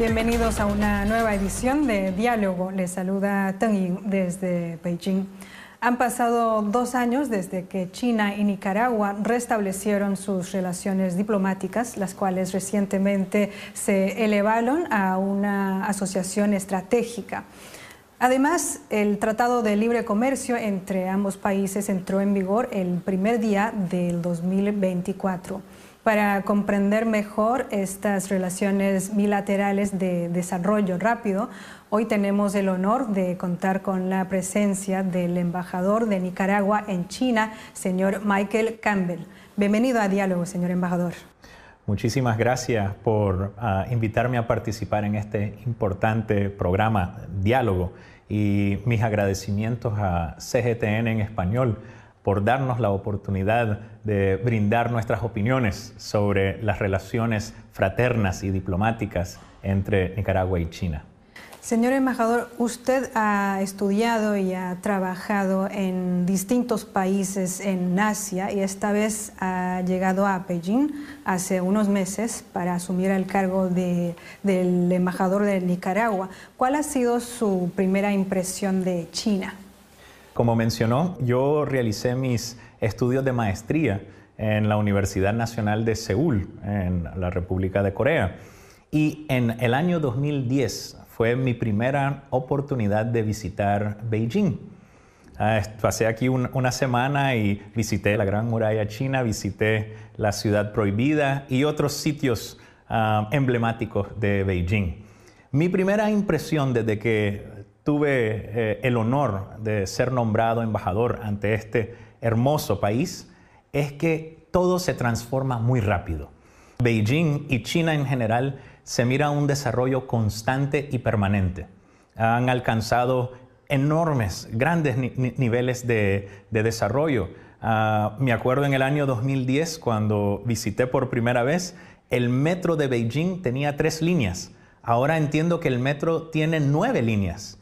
bienvenidos a una nueva edición de Diálogo. Les saluda Teng Ying desde Beijing. Han pasado dos años desde que China y Nicaragua restablecieron sus relaciones diplomáticas, las cuales recientemente se elevaron a una asociación estratégica. Además, el Tratado de Libre Comercio entre ambos países entró en vigor el primer día del 2024. Para comprender mejor estas relaciones bilaterales de desarrollo rápido, hoy tenemos el honor de contar con la presencia del embajador de Nicaragua en China, señor Michael Campbell. Bienvenido a Diálogo, señor embajador. Muchísimas gracias por ah, invitarme a participar en este importante programa Diálogo y mis agradecimientos a CGTN en español por darnos la oportunidad de brindar nuestras opiniones sobre las relaciones fraternas y diplomáticas entre Nicaragua y China. Señor embajador, usted ha estudiado y ha trabajado en distintos países en Asia y esta vez ha llegado a Beijing hace unos meses para asumir el cargo de, del embajador de Nicaragua. ¿Cuál ha sido su primera impresión de China? Como mencionó, yo realicé mis estudios de maestría en la Universidad Nacional de Seúl, en la República de Corea. Y en el año 2010 fue mi primera oportunidad de visitar Beijing. Ah, pasé aquí una semana y visité la Gran Muralla China, visité la Ciudad Prohibida y otros sitios ah, emblemáticos de Beijing. Mi primera impresión desde que tuve eh, el honor de ser nombrado embajador ante este hermoso país es que todo se transforma muy rápido. Beijing y China en general se mira un desarrollo constante y permanente. Han alcanzado enormes, grandes niveles de, desarrollo. Ah, me acuerdo en el año 2010, cuando visité por primera vez, el metro de Beijing tenía tres líneas. Ahora entiendo que el metro tiene nueve líneas.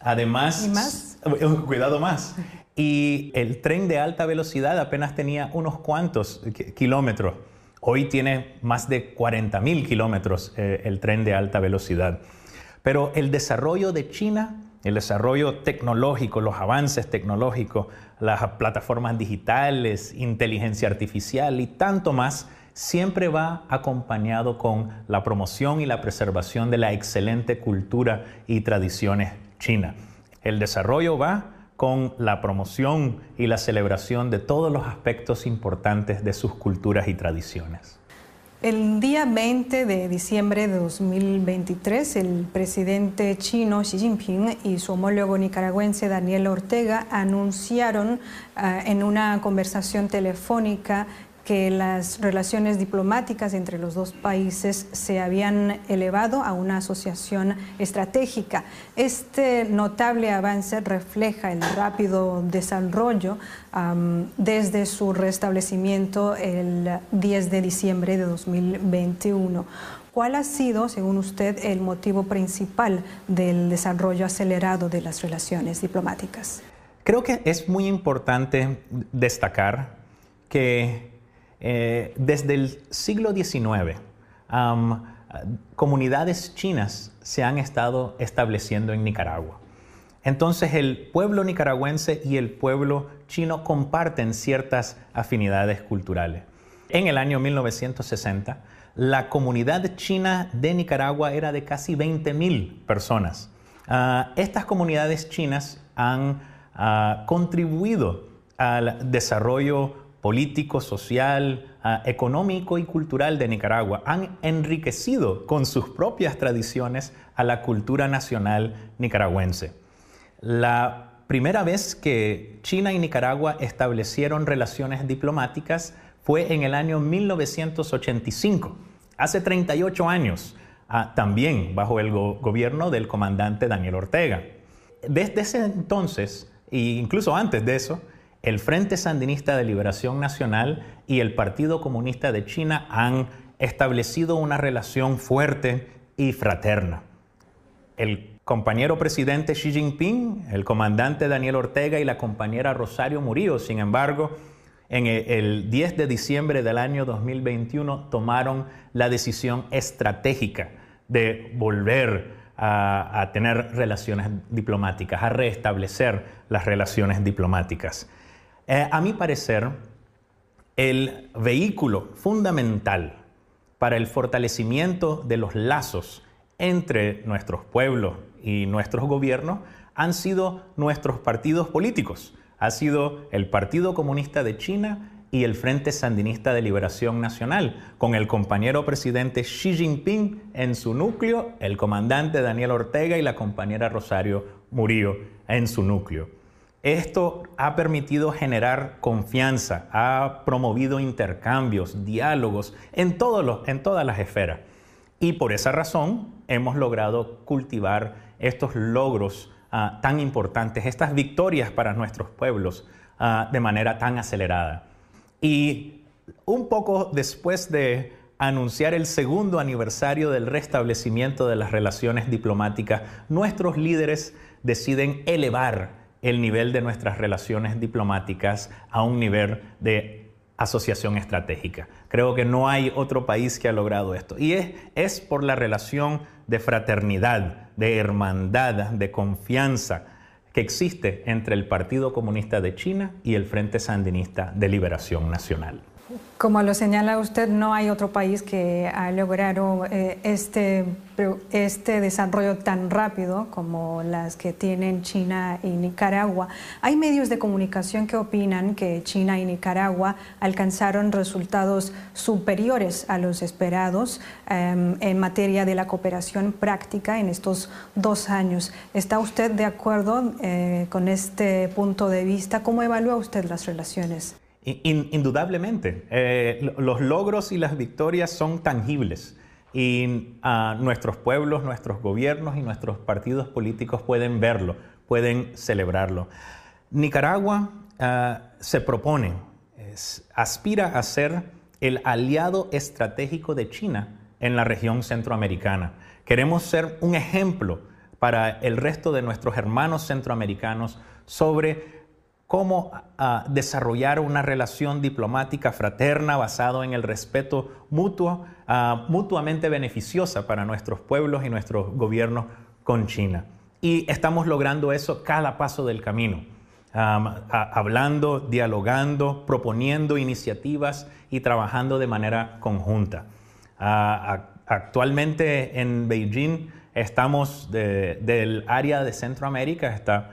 Además, más? cuidado más. Y el tren de alta velocidad apenas tenía unos cuantos kilómetros. Hoy tiene más de 40 mil kilómetros eh, el tren de alta velocidad. Pero el desarrollo de China, el desarrollo tecnológico, los avances tecnológicos, las plataformas digitales, inteligencia artificial y tanto más, siempre va acompañado con la promoción y la preservación de la excelente cultura y tradiciones China. El desarrollo va con la promoción y la celebración de todos los aspectos importantes de sus culturas y tradiciones. El día 20 de diciembre de 2023, el presidente chino Xi Jinping y su homólogo nicaragüense Daniel Ortega anunciaron ah, en una conversación telefónica que las relaciones diplomáticas entre los dos países se habían elevado a una asociación estratégica. Este notable avance refleja el rápido desarrollo desde su restablecimiento el 10 de diciembre de 2021. ¿Cuál ha sido, según usted, el motivo principal del desarrollo acelerado de las relaciones diplomáticas? Creo que es muy importante destacar que eh, desde el siglo XIX, comunidades chinas se han estado estableciendo en Nicaragua. Entonces el pueblo nicaragüense y el pueblo chino comparten ciertas afinidades culturales. En el año 1960, la comunidad china de Nicaragua era de casi 20.000 personas. Ah, estas comunidades chinas han ah, contribuido al desarrollo político, social, ah, económico y cultural de Nicaragua han enriquecido con sus propias tradiciones a la cultura nacional nicaragüense. La primera vez que China y Nicaragua establecieron relaciones diplomáticas fue en el año 1985, hace 38 años, ah, también bajo el gobierno del comandante Daniel Ortega. Desde ese entonces, e incluso antes de eso, el Frente Sandinista de Liberación Nacional y el Partido Comunista de China han establecido una relación fuerte y fraterna. El compañero presidente Xi Jinping, el comandante Daniel Ortega y la compañera Rosario Murillo, sin embargo, en el 10 de diciembre del año 2021 tomaron la decisión estratégica de volver a, tener relaciones diplomáticas, a restablecer las relaciones diplomáticas. Eh, a mi parecer, el vehículo fundamental para el fortalecimiento de los lazos entre nuestros pueblos y nuestros gobiernos han sido nuestros partidos políticos. Ha sido el Partido Comunista de China y el Frente Sandinista de Liberación Nacional, con el compañero presidente Xi Jinping en su núcleo, el comandante Daniel Ortega y la compañera Rosario Murillo en su núcleo. Esto ha permitido generar confianza, ha promovido intercambios, diálogos en, en todas las esferas. Y por esa razón hemos logrado cultivar estos logros ah, tan importantes, estas victorias para nuestros pueblos ah, de manera tan acelerada. Y un poco después de anunciar el segundo aniversario del restablecimiento de las relaciones diplomáticas, nuestros líderes deciden elevar el nivel de nuestras relaciones diplomáticas a un nivel de asociación estratégica. Creo que no hay otro país que ha logrado esto. Y es, es por la relación de fraternidad, de hermandad, de confianza que existe entre el Partido Comunista de China y el Frente Sandinista de Liberación Nacional. Como lo señala usted, no hay otro país que ha logrado eh, este, este desarrollo tan rápido como las que tienen China y Nicaragua. Hay medios de comunicación que opinan que China y Nicaragua alcanzaron resultados superiores a los esperados em, en materia de la cooperación práctica en estos dos años. ¿Está usted de acuerdo eh, con este punto de vista? ¿Cómo evalúa usted las relaciones? Indudablemente, eh, los logros y las victorias son tangibles y ah, nuestros pueblos, nuestros gobiernos y nuestros partidos políticos pueden verlo, pueden celebrarlo. Nicaragua ah, se propone, aspira a ser el aliado estratégico de China en la región centroamericana. Queremos ser un ejemplo para el resto de nuestros hermanos centroamericanos sobre cómo ah, desarrollar una relación diplomática fraterna basado en el respeto mutuo, ah, mutuamente beneficiosa para nuestros pueblos y nuestros gobiernos con China. Y estamos logrando eso cada paso del camino, hablando, dialogando, proponiendo iniciativas y trabajando de manera conjunta. Ah, actualmente en Beijing estamos del área de Centroamérica, está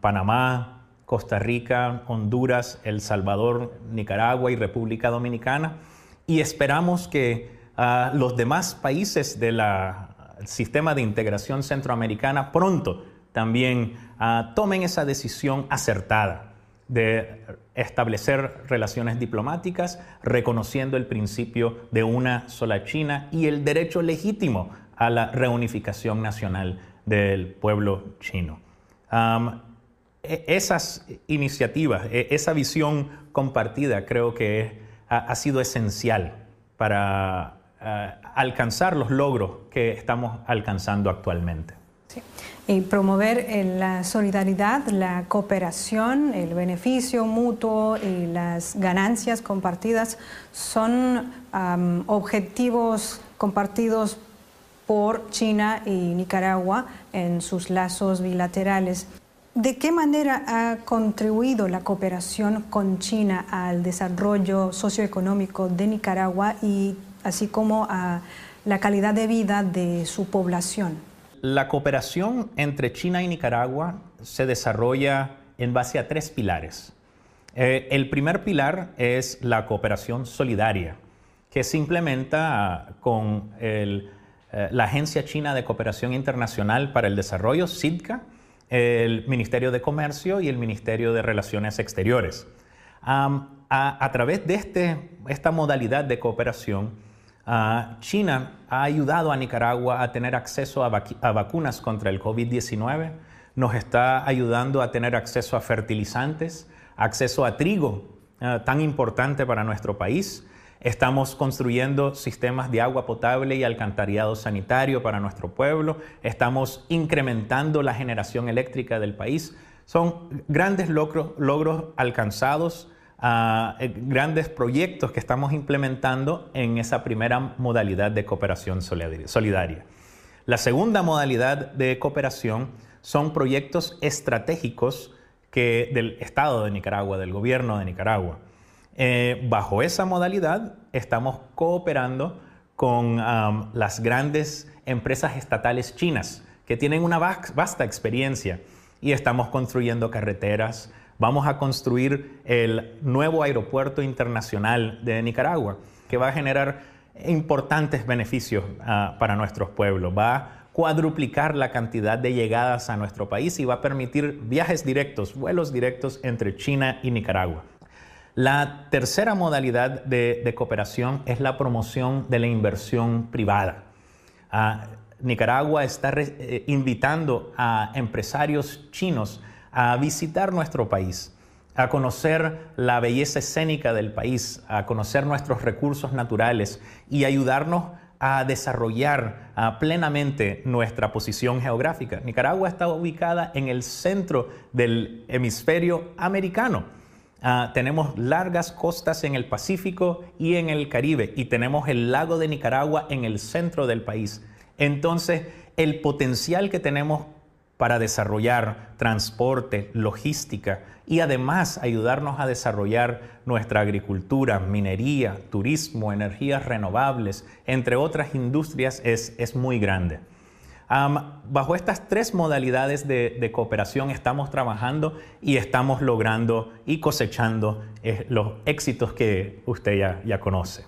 Panamá, Costa Rica, Honduras, El Salvador, Nicaragua y República Dominicana. Y esperamos que ah, los demás países del sistema de integración centroamericana pronto también ah, tomen esa decisión acertada de establecer relaciones diplomáticas, reconociendo el principio de una sola China y el derecho legítimo a la reunificación nacional del pueblo chino. Esas iniciativas, e, esa visión compartida creo que ha, sido esencial para alcanzar los logros que estamos alcanzando actualmente. Y promover eh, la solidaridad, la cooperación, el beneficio mutuo y las ganancias compartidas son objetivos compartidos por China y Nicaragua en sus lazos bilaterales. ¿De qué manera ha contribuido la cooperación con China al desarrollo socioeconómico de Nicaragua y así como a la calidad de vida de su población? La cooperación entre China y Nicaragua se desarrolla en base a tres pilares. Eh, el primer pilar es la cooperación solidaria, que se implementa con eh, la Agencia China de Cooperación Internacional para el Desarrollo, SIDCA, el Ministerio de Comercio y el Ministerio de Relaciones Exteriores. a, través de este, esta modalidad de cooperación, China ha ayudado a Nicaragua a tener acceso a, vacunas contra el COVID-19, nos está ayudando a tener acceso a fertilizantes, acceso a trigo, ah, tan importante para nuestro país, Estamos construyendo sistemas de agua potable y alcantarillado sanitario para nuestro pueblo. Estamos incrementando la generación eléctrica del país. Son grandes logros, alcanzados eh, grandes proyectos que estamos implementando en esa primera modalidad de cooperación solidaria. La segunda modalidad de cooperación son proyectos estratégicos del Estado de Nicaragua, del gobierno de Nicaragua. Eh, bajo esa modalidad estamos cooperando con las grandes empresas estatales chinas que tienen una vasta experiencia y estamos construyendo carreteras, Vamos a construir el nuevo aeropuerto internacional de Nicaragua, que va a generar importantes beneficios ah, para nuestros pueblos. Va a cuadruplicar la cantidad de llegadas a nuestro país y va a permitir viajes directos, vuelos directos entre China y Nicaragua. La tercera modalidad de, cooperación es la promoción de la inversión privada. Ah, Nicaragua está eh, invitando a empresarios chinos a visitar nuestro país, a conocer la belleza escénica del país, a conocer nuestros recursos naturales y ayudarnos a desarrollar plenamente nuestra posición geográfica. Nicaragua está ubicada en el centro del hemisferio americano. Ah, tenemos largas costas en el Pacífico y en el Caribe y tenemos el lago de Nicaragua en el centro del país. Entonces, el potencial que tenemos para desarrollar transporte, logística y además ayudarnos a desarrollar nuestra agricultura, minería, turismo, energías renovables, entre otras industrias, es, muy grande. Bajo estas tres modalidades de, cooperación estamos trabajando y estamos logrando y cosechando eh, los éxitos que usted ya conoce.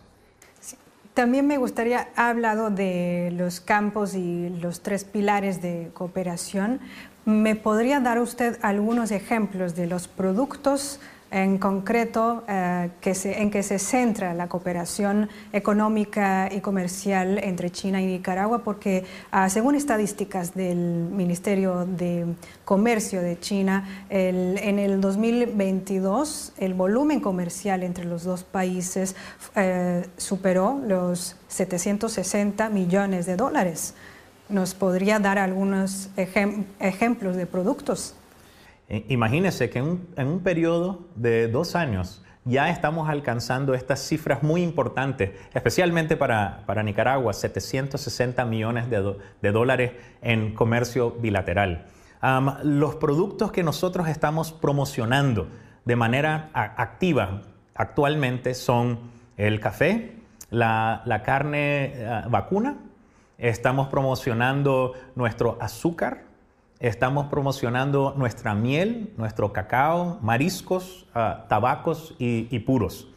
También me gustaría, ha hablado de los campos y los tres pilares de cooperación. ¿Me podría dar usted algunos ejemplos de los productos en concreto eh, que en que se centra la cooperación económica y comercial entre China y Nicaragua, porque ah, según estadísticas del Ministerio de Comercio de China, en el 2022 el volumen comercial entre los dos países eh, superó los 760 millones de dólares. ¿Nos podría dar algunos ejemplos de productos? Imagínense que en un, periodo de dos años ya estamos alcanzando estas cifras muy importantes, especialmente para, Nicaragua, 760 millones de, dólares en comercio bilateral. los productos que nosotros estamos promocionando de manera activa actualmente son el café, la, carne eh, vacuna, estamos promocionando nuestro azúcar, Estamos promocionando nuestra miel, nuestro cacao, mariscos, ah, tabacos y, puros.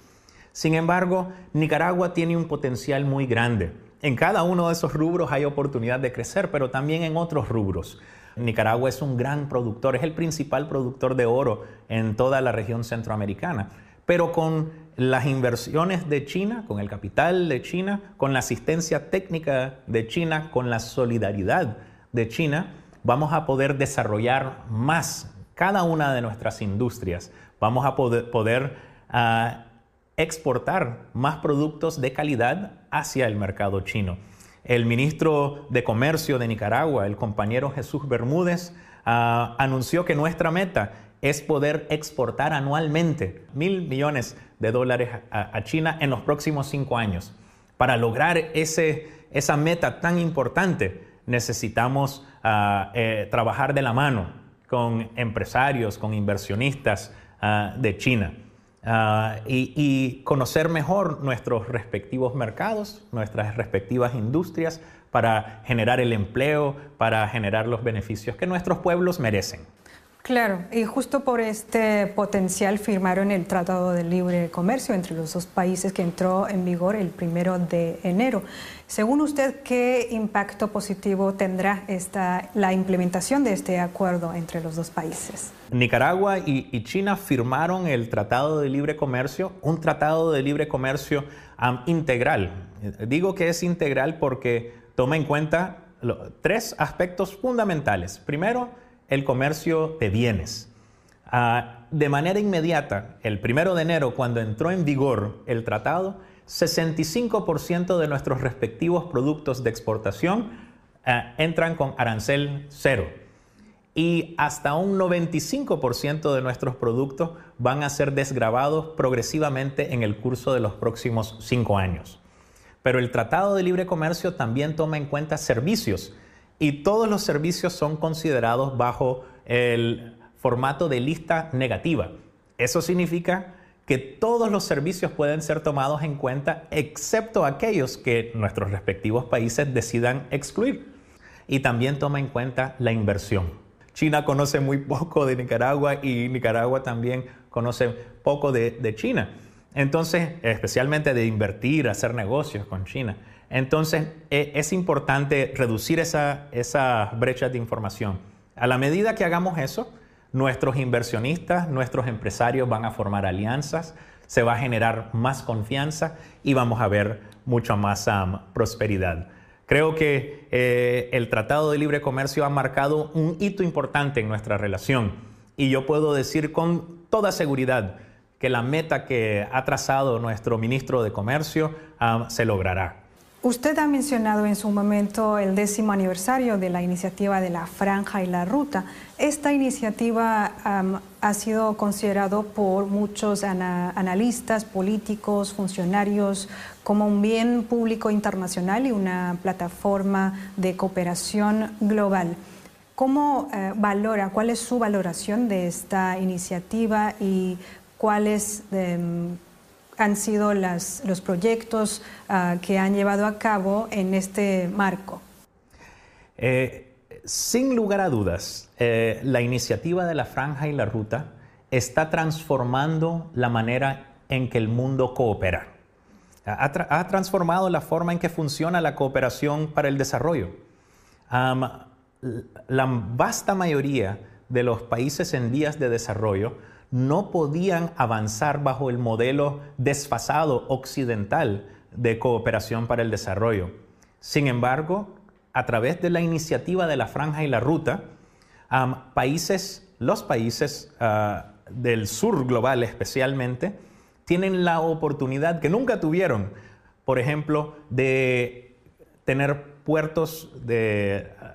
Sin embargo, Nicaragua tiene un potencial muy grande. En cada uno de esos rubros hay oportunidad de crecer, pero también en otros rubros. Nicaragua es un gran productor, es el principal productor de oro en toda la región centroamericana. Pero con las inversiones de China, con el capital de China, con la asistencia técnica de China, con la solidaridad de China, vamos a poder desarrollar más cada una de nuestras industrias, vamos a poder, ah, exportar más productos de calidad hacia el mercado chino. El ministro de Comercio de Nicaragua, el compañero Jesús Bermúdez, ah, anunció que nuestra meta es poder exportar anualmente mil millones de dólares a, China en los próximos cinco años. Para lograr esa meta tan importante, necesitamos ah, eh, trabajar de la mano con empresarios, con inversionistas ah, de China ah, y, conocer mejor nuestros respectivos mercados, nuestras respectivas industrias para generar el empleo, para generar los beneficios que nuestros pueblos merecen. Claro, y justo por este potencial firmaron el Tratado de Libre Comercio entre los dos países que entró en vigor el primero de enero. Según usted, ¿qué impacto positivo tendrá esta, la implementación de este acuerdo entre los dos países? Nicaragua y, China firmaron el Tratado de Libre Comercio, un Tratado de Libre Comercio integral. Digo que es integral porque toma en cuenta tres aspectos fundamentales. Primero, el comercio de bienes. Ah, de manera inmediata, el primero de enero, cuando entró en vigor el tratado, 65% de nuestros respectivos productos de exportación ah, entran con arancel cero. y hasta un 95% de nuestros productos van a ser desgravados progresivamente en el curso de los próximos cinco años. Pero el Tratado de Libre Comercio también toma en cuenta servicios y todos los servicios son considerados bajo el formato de lista negativa. Eso significa que todos los servicios pueden ser tomados en cuenta excepto aquellos que nuestros respectivos países decidan excluir. Y también toma en cuenta la inversión. China conoce muy poco de Nicaragua y Nicaragua también conoce poco de, China. Entonces, especialmente de invertir, hacer negocios con China. Entonces, e, es importante reducir esa, esa brecha de información. A la medida que hagamos eso, nuestros inversionistas, nuestros empresarios van a formar alianzas, se va a generar más confianza y vamos a ver mucha más prosperidad. Creo que eh, el Tratado de Libre Comercio ha marcado un hito importante en nuestra relación y yo puedo decir con toda seguridad que la meta que ha trazado nuestro ministro de Comercio se logrará. Usted ha mencionado en su momento el décimo aniversario de la iniciativa de la Franja y la Ruta. Esta iniciativa ha sido considerado por muchos analistas, políticos, funcionarios como un bien público internacional y una plataforma de cooperación global. ¿Cómo eh, valora, cuál es su valoración de esta iniciativa y cuáles em, han sido los proyectos ah, que han llevado a cabo en este marco? Eh, sin lugar a dudas, eh, la iniciativa de la franja y la ruta está transformando la manera en que el mundo coopera. Ha, transformado la forma en que funciona la cooperación para el desarrollo. la vasta mayoría de los países en vías de desarrollo no podían avanzar bajo el modelo desfasado occidental de cooperación para el desarrollo. Sin embargo, a través de la iniciativa de la Franja y la Ruta, países, los países ah, del sur global especialmente, tienen la oportunidad que nunca tuvieron, por ejemplo, de tener puertos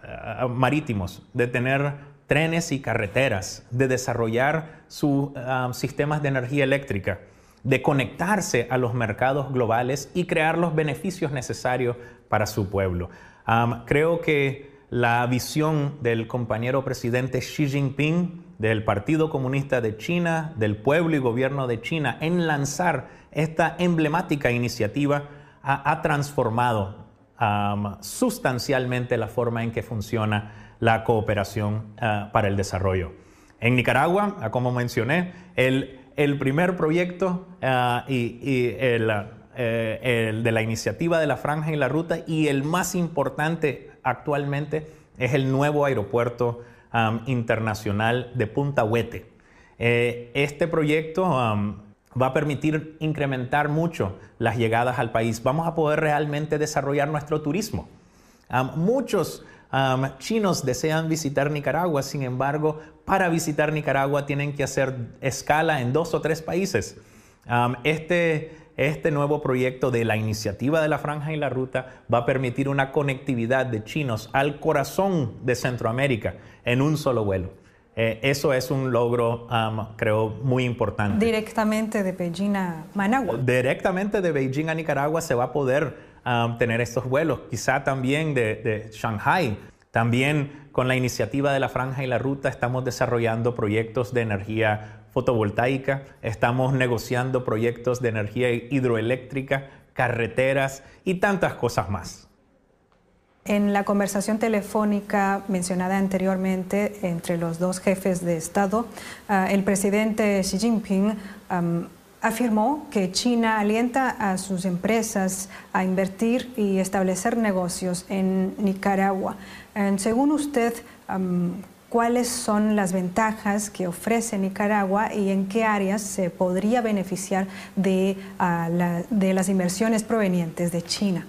ah, marítimos, de tener trenes y carreteras, de desarrollar sus sistemas de energía eléctrica, de conectarse a los mercados globales y crear los beneficios necesarios para su pueblo. creo que la visión del compañero presidente Xi Jinping, del Partido Comunista de China, del pueblo y gobierno de China, en lanzar esta emblemática iniciativa ha, transformado sustancialmente la forma en que funciona la cooperación ah, para el desarrollo. En Nicaragua, ah, como mencioné, el, el primer proyecto ah, y, eh, el, de la iniciativa de la Franja y la Ruta y el más importante actualmente es el nuevo aeropuerto internacional de Punta Huete. Eh, este proyecto va a permitir incrementar mucho las llegadas al país. Vamos a poder realmente desarrollar nuestro turismo. muchos chinos desean visitar Nicaragua, sin embargo, para visitar Nicaragua tienen que hacer escala en dos o tres países. este, este nuevo proyecto de la iniciativa de la Franja y la Ruta va a permitir una conectividad de chinos al corazón de Centroamérica en un solo vuelo. Eh, eso es un logro, creo, muy importante. Directamente de Beijing a Managua. Directamente de Beijing a Nicaragua se va a poder tener estos vuelos, quizá también de, Shanghai. También con la iniciativa de la Franja y la Ruta estamos desarrollando proyectos de energía fotovoltaica, estamos negociando proyectos de energía hidroeléctrica, carreteras y tantas cosas más. En la conversación telefónica mencionada anteriormente entre los dos jefes de Estado, ah, el presidente Xi Jinping afirmó que China alienta a sus empresas a invertir y establecer negocios en Nicaragua. Según usted, ¿cuáles son las ventajas que ofrece Nicaragua y en qué áreas se podría beneficiar de, ah, las inversiones provenientes de China?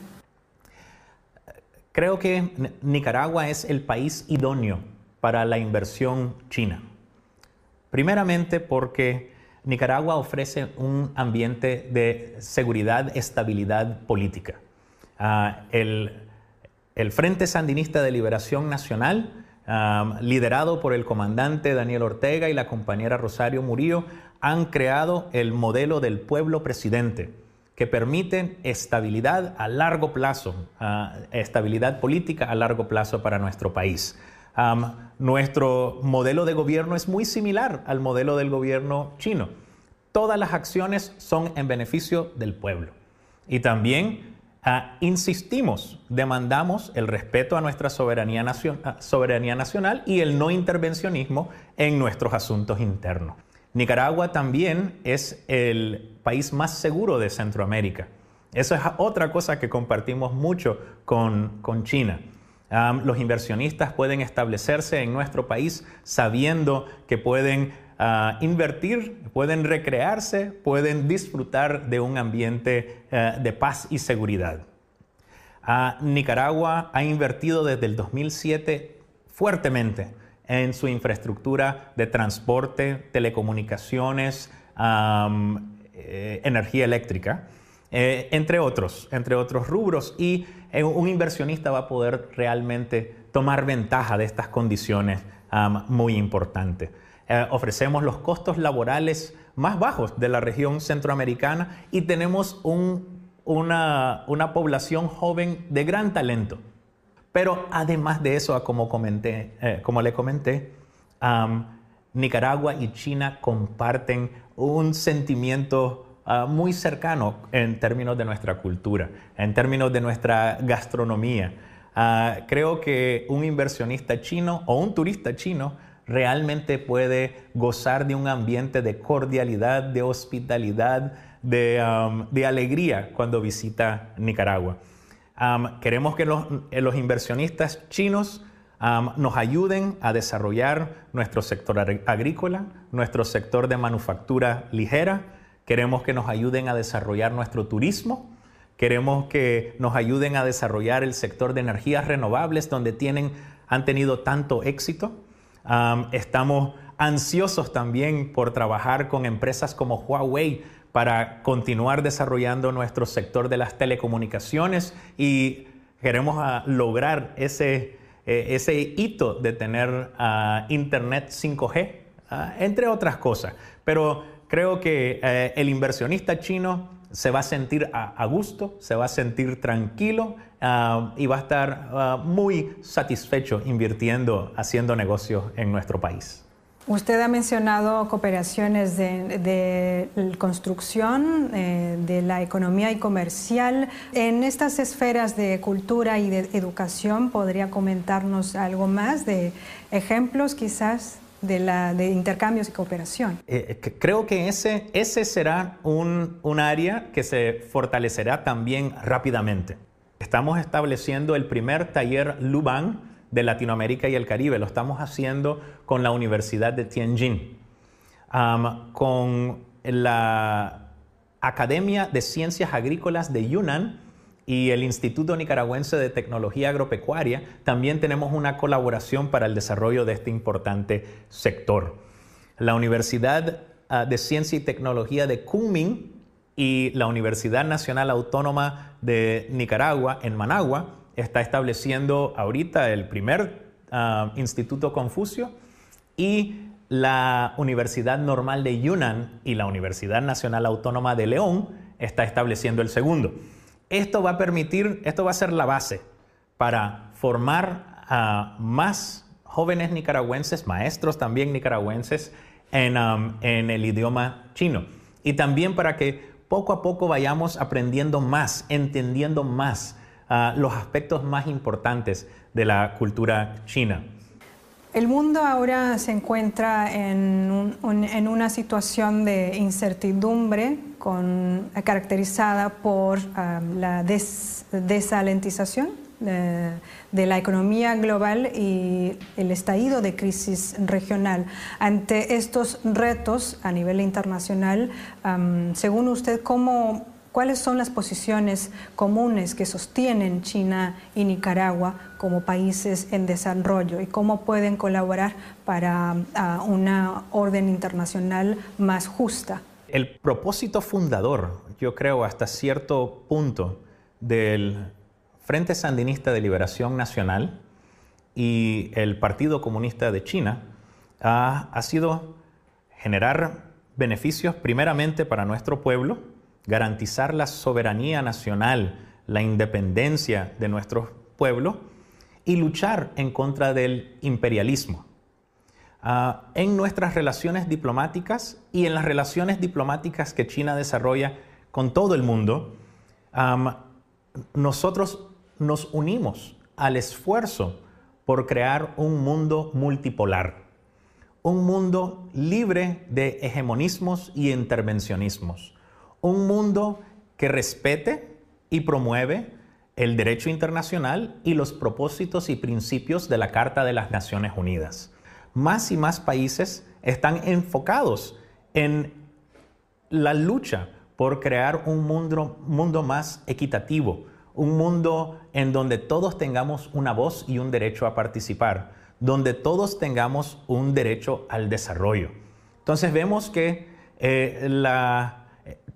Creo que Nicaragua es el país idóneo para la inversión china. Primeramente porque Nicaragua ofrece un ambiente de seguridad, estabilidad política. Ah, el, Frente Sandinista de Liberación Nacional liderado por el comandante Daniel Ortega y la compañera Rosario Murillo, han creado el modelo del pueblo presidente, que permiten estabilidad a largo plazo, estabilidad política a largo plazo para nuestro país. Nuestro modelo de gobierno es muy similar al modelo del gobierno chino. Todas las acciones son en beneficio del pueblo. Y también Ah, insistimos, demandamos el respeto a nuestra soberanía, soberanía nacional y el no intervencionismo en nuestros asuntos internos. Nicaragua también es el país más seguro de Centroamérica. Eso es otra cosa que compartimos mucho con, China. Los inversionistas pueden establecerse en nuestro país sabiendo que pueden ah, invertir, pueden recrearse, pueden disfrutar de un ambiente eh, de paz y seguridad. Ah, Nicaragua ha invertido desde el 2007 fuertemente en su infraestructura de transporte, telecomunicaciones, eh, energía eléctrica, eh, entre otros, entre otros rubros. Y un inversionista va a poder realmente tomar ventaja de estas condiciones muy importantes. Eh, ofrecemos los costos laborales más bajos de la región centroamericana y tenemos una, población joven de gran talento. Pero además de eso, como, comenté, eh, como le comenté, Nicaragua y China comparten un sentimiento ah, muy cercano en términos de nuestra cultura, en términos de nuestra gastronomía. Ah, creo que un inversionista chino o un turista chino realmente puede gozar de un ambiente de cordialidad, de hospitalidad, de, um, alegría cuando visita Nicaragua. Um, queremos que los, eh, inversionistas chinos um, nos ayuden a desarrollar nuestro sector agrícola, nuestro sector de manufactura ligera. Queremos que nos ayuden a desarrollar nuestro turismo. Queremos que nos ayuden a desarrollar el sector de energías renovables donde tienen, han tenido tanto éxito estamos ansiosos también por trabajar con empresas como Huawei para continuar desarrollando nuestro sector de las telecomunicaciones y queremos ah, lograr ese, eh, ese hito de tener ah, Internet 5G, ah, entre otras cosas. Pero creo que eh, el inversionista chino se va a sentir a, gusto, se va a sentir tranquilo ah, y va a estar ah, muy satisfecho invirtiendo, haciendo negocios en nuestro país. Usted ha mencionado cooperaciones de, construcción, eh, de la economía y comercial. En estas esferas de cultura y de educación, ¿podría comentarnos algo más de ejemplos quizás? De, la, de intercambios y cooperación. Eh, creo que ese, ese será un, un área que se fortalecerá también rápidamente. Estamos estableciendo el primer taller Luban de Latinoamérica y el Caribe. Lo estamos haciendo con la Universidad de Tianjin, con la Academia de Ciencias Agrícolas de Yunnan y el Instituto Nicaragüense de Tecnología Agropecuaria, también tenemos una colaboración para el desarrollo de este importante sector. La Universidad ah, de Ciencia y Tecnología de Kunming y la Universidad Nacional Autónoma de Nicaragua en Managua está estableciendo ahorita el primer ah, Instituto Confucio y la Universidad Normal de Yunnan y la Universidad Nacional Autónoma de León está estableciendo el segundo. Esto va a permitir, esto va a ser la base para formar a más jóvenes nicaragüenses, maestros también nicaragüenses, en, um, el idioma chino. Y también para que poco a poco vayamos aprendiendo más, entendiendo más uh, los aspectos más importantes de la cultura china. El mundo ahora se encuentra en, una situación de incertidumbre caracterizada por um, la desalentización de, la economía global y el estallido de crisis regional. Ante estos retos a nivel internacional, um, según usted, ¿cómo ¿Cuáles son las posiciones comunes que sostienen China y Nicaragua como países en desarrollo y cómo pueden colaborar para ah, una orden internacional más justa? El propósito fundador, yo creo, hasta cierto punto del Frente Sandinista de Liberación Nacional y el Partido Comunista de China ha, ha sido generar beneficios primeramente para nuestro pueblo, garantizar la soberanía nacional, la independencia de nuestro pueblo y luchar en contra del imperialismo. Ah, en nuestras relaciones diplomáticas y en las relaciones diplomáticas que China desarrolla con todo el mundo, nosotros nos unimos al esfuerzo por crear un mundo multipolar, un mundo libre de hegemonismos y intervencionismos, un mundo que respete y promueve el derecho internacional y los propósitos y principios de la Carta de las Naciones Unidas. Más y más países están enfocados en la lucha por crear un mundo, mundo más equitativo, un mundo en donde todos tengamos una voz y un derecho a participar, donde todos tengamos un derecho al desarrollo. Entonces vemos que eh, la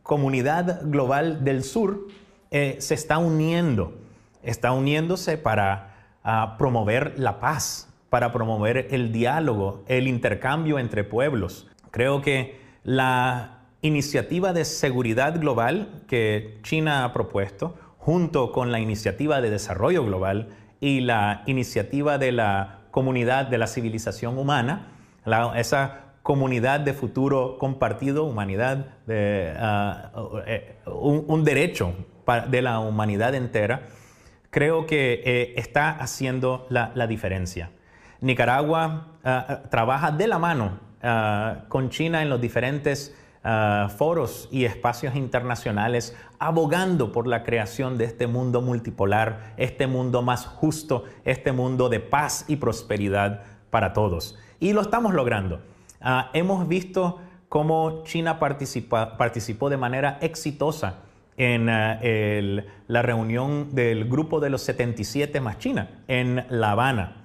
comunidad global del sur eh, se está uniendo, está uniéndose para ah, promover la paz, para promover el diálogo, el intercambio entre pueblos. Creo que la iniciativa de seguridad global que China ha propuesto, junto con la iniciativa de desarrollo global y la iniciativa de la comunidad de la civilización humana, esa comunidad de futuro compartido, humanidad, de, ah, eh, un, derecho de la humanidad entera, creo que eh, está haciendo la, diferencia. Nicaragua ah, trabaja de la mano con China en los diferentes foros y espacios internacionales abogando por la creación de este mundo multipolar, este mundo más justo, este mundo de paz y prosperidad para todos. Y lo estamos logrando. Ah, hemos visto cómo China participó de manera exitosa en ah, la reunión del grupo de los 77 más China en La Habana.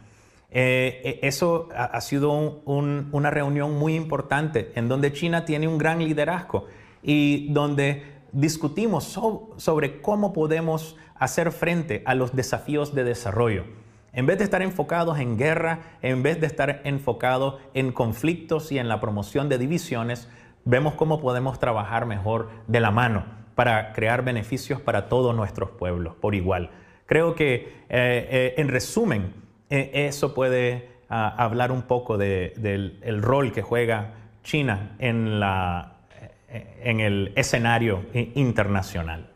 Eh, eh, eso ha, sido una reunión muy importante en donde China tiene un gran liderazgo y donde discutimos sobre cómo podemos hacer frente a los desafíos de desarrollo. En vez de estar enfocados en guerra, en vez de estar enfocados en conflictos y en la promoción de divisiones, vemos cómo podemos trabajar mejor de la mano para crear beneficios para todos nuestros pueblos por igual. Creo que, eh, en resumen, e, eso puede ah, hablar un poco del rol que juega China en, eh, en el escenario internacional.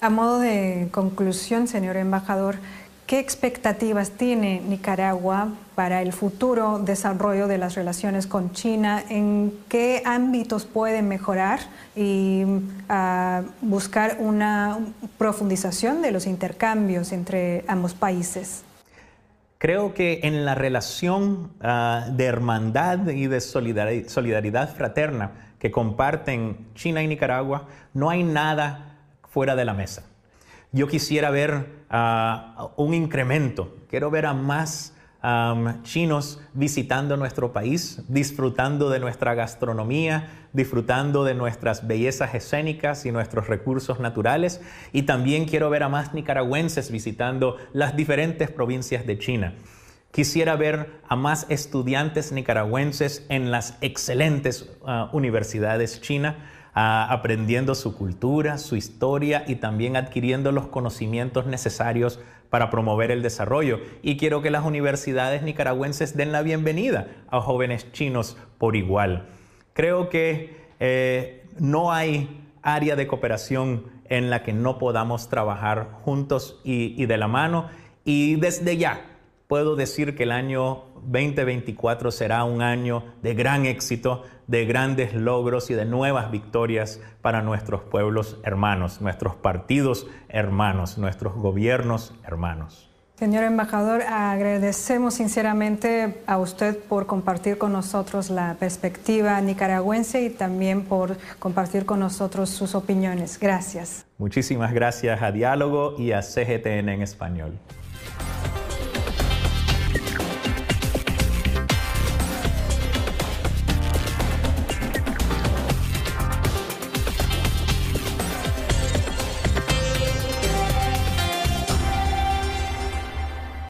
A modo de conclusión, señor embajador, ¿qué expectativas tiene Nicaragua para el futuro desarrollo de las relaciones con China? ¿En qué ámbitos puede mejorar y ah, buscar una profundización de los intercambios entre ambos países? Creo que en la relación ah, de hermandad y de solidaridad fraterna que comparten China y Nicaragua, no hay nada fuera de la mesa. Yo quisiera ver ah, un incremento, quiero ver a más chinos visitando nuestro país, disfrutando de nuestra gastronomía, disfrutando de nuestras bellezas escénicas y nuestros recursos naturales. Y también quiero ver a más nicaragüenses visitando las diferentes provincias de China. Quisiera ver a más estudiantes nicaragüenses en las excelentes ah, universidades chinas aprendiendo su cultura, su historia y también adquiriendo los conocimientos necesarios para promover el desarrollo. Y quiero que las universidades nicaragüenses den la bienvenida a jóvenes chinos por igual. Creo que eh, no hay área de cooperación en la que no podamos trabajar juntos y de la mano. Y desde ya puedo decir que el año 2024 será un año de gran éxito, de grandes logros y de nuevas victorias para nuestros pueblos hermanos, nuestros partidos hermanos, nuestros gobiernos hermanos. Señor embajador, agradecemos sinceramente a usted por compartir con nosotros la perspectiva nicaragüense y también por compartir con nosotros sus opiniones. Gracias. Muchísimas gracias a Diálogo y a CGTN en español.